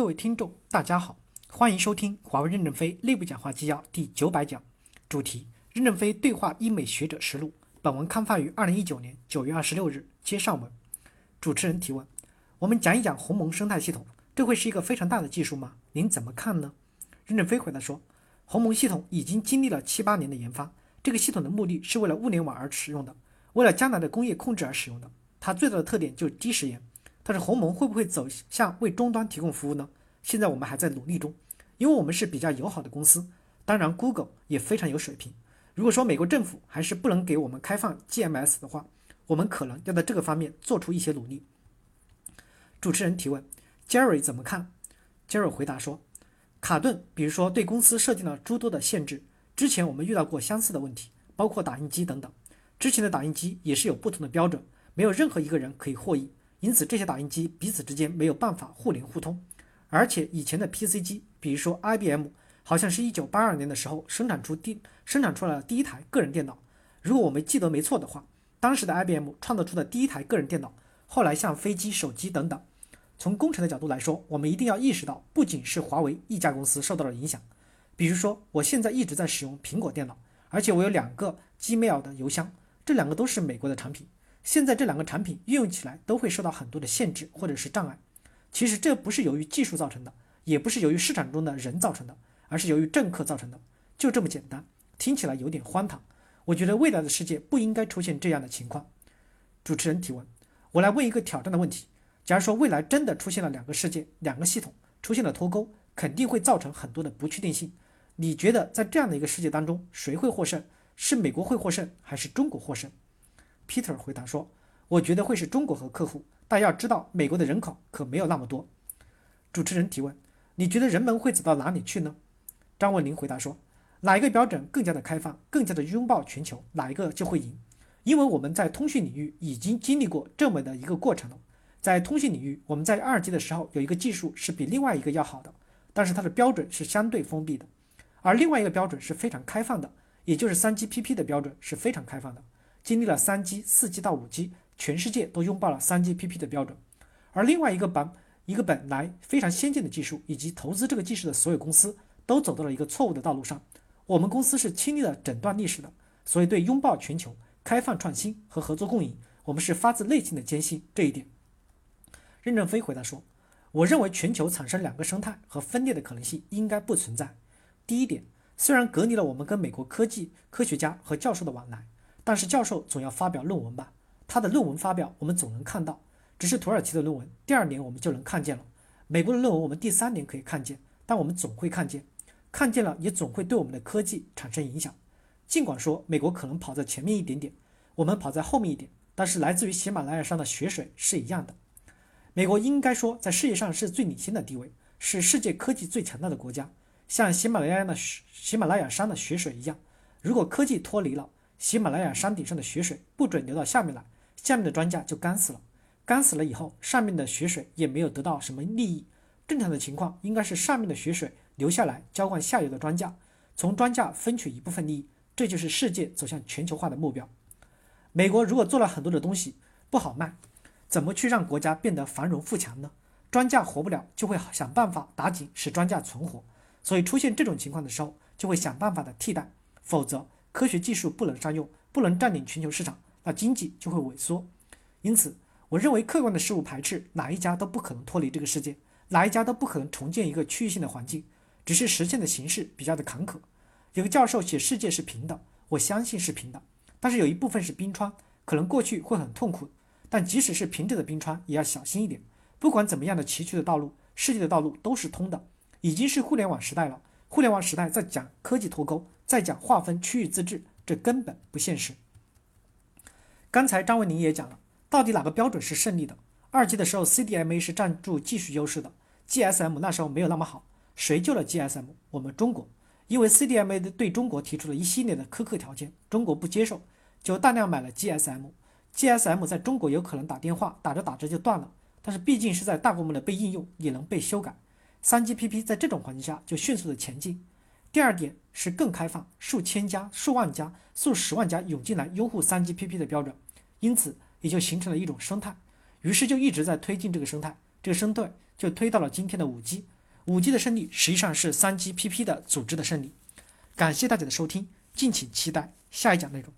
各位听众，大家好，欢迎收听华为任正非内部讲话纪要第九百讲，主题：任正非对话英美学者实录。本文刊发于二零一九年九月二十六日。接上文，主持人提问：我们讲一讲鸿蒙生态系统，这会是一个非常大的技术吗？您怎么看呢？任正非回答说：鸿蒙系统已经经历了七八年的研发，这个系统的目的是为了物联网而使用的，为了将来的工业控制而使用的。它最大的特点就是低时延。但是鸿蒙会不会走向为终端提供服务呢？现在我们还在努力中，因为我们是比较友好的公司。当然，Google 也非常有水平。如果说美国政府还是不能给我们开放 GMS 的话，我们可能要在这个方面做出一些努力。主持人提问：Jerry 怎么看？Jerry 回答说：卡顿，比如说对公司设定了诸多的限制。之前我们遇到过相似的问题，包括打印机等等。之前的打印机也是有不同的标准，没有任何一个人可以获益。因此，这些打印机彼此之间没有办法互联互通，而且以前的 PC 机，比如说 IBM，好像是一九八二年的时候生产出第生产出来了第一台个人电脑。如果我们记得没错的话，当时的 IBM 创造出的第一台个人电脑，后来像飞机、手机等等。从工程的角度来说，我们一定要意识到，不仅是华为一家公司受到了影响。比如说，我现在一直在使用苹果电脑，而且我有两个 Gmail 的邮箱，这两个都是美国的产品。现在这两个产品运用起来都会受到很多的限制或者是障碍。其实这不是由于技术造成的，也不是由于市场中的人造成的，而是由于政客造成的。就这么简单，听起来有点荒唐。我觉得未来的世界不应该出现这样的情况。主持人提问：我来问一个挑战的问题。假如说未来真的出现了两个世界、两个系统出现了脱钩，肯定会造成很多的不确定性。你觉得在这样的一个世界当中，谁会获胜？是美国会获胜，还是中国获胜？Peter 回答说：“我觉得会是中国和客户，但要知道，美国的人口可没有那么多。”主持人提问：“你觉得人们会走到哪里去呢？”张文林回答说：“哪一个标准更加的开放，更加的拥抱全球，哪一个就会赢。因为我们在通讯领域已经经历过这么的一个过程了。在通讯领域，我们在二 G 的时候有一个技术是比另外一个要好的，但是它的标准是相对封闭的，而另外一个标准是非常开放的，也就是 3GPP 的标准是非常开放的。”经历了三 G、四 G 到五 G，全世界都拥抱了三 GPP 的标准。而另外一个本一个本来非常先进的技术，以及投资这个技术的所有公司，都走到了一个错误的道路上。我们公司是亲历了整段历史的，所以对拥抱全球、开放创新和合作共赢，我们是发自内心的坚信这一点。任正非回答说：“我认为全球产生两个生态和分裂的可能性应该不存在。第一点，虽然隔离了我们跟美国科技科学家和教授的往来。”但是教授总要发表论文吧？他的论文发表，我们总能看到。只是土耳其的论文，第二年我们就能看见了；美国的论文，我们第三年可以看见，但我们总会看见。看见了，也总会对我们的科技产生影响。尽管说美国可能跑在前面一点点，我们跑在后面一点，但是来自于喜马拉雅山的雪水是一样的。美国应该说在世界上是最领先的地位，是世界科技最强大的国家，像喜马拉雅的喜马拉雅山的雪水一样。如果科技脱离了，喜马拉雅山顶上的雪水不准流到下面来，下面的庄稼就干死了。干死了以后，上面的雪水也没有得到什么利益。正常的情况应该是上面的雪水流下来，浇灌下游的庄稼，从庄稼分取一部分利益。这就是世界走向全球化的目标。美国如果做了很多的东西不好卖，怎么去让国家变得繁荣富强呢？庄稼活不了，就会想办法打紧，使庄稼存活。所以出现这种情况的时候，就会想办法的替代，否则。科学技术不能商用，不能占领全球市场，那经济就会萎缩。因此，我认为客观的事物排斥哪一家都不可能脱离这个世界，哪一家都不可能重建一个区域性的环境，只是实现的形式比较的坎坷。有个教授写世界是平的，我相信是平的，但是有一部分是冰川，可能过去会很痛苦。但即使是平整的冰川，也要小心一点。不管怎么样的崎岖的道路，世界的道路都是通的。已经是互联网时代了，互联网时代在讲科技脱钩。再讲划分区域自治，这根本不现实。刚才张文宁也讲了，到底哪个标准是胜利的？二 G 的时候，CDMA 是占住技术优势的，GSM 那时候没有那么好。谁救了 GSM？我们中国，因为 CDMA 对中国提出了一系列的苛刻条件，中国不接受，就大量买了 GSM。GSM 在中国有可能打电话打着打着就断了，但是毕竟是在大规模的被应用，也能被修改。3GPP 在这种环境下就迅速的前进。第二点是更开放，数千家、数万家、数十万家涌进来拥护三 GPP 的标准，因此也就形成了一种生态，于是就一直在推进这个生态，这个生态就推到了今天的五 G 五 G 的胜利实际上是三 GPP 的组织的胜利。感谢大家的收听，敬请期待下一讲内容。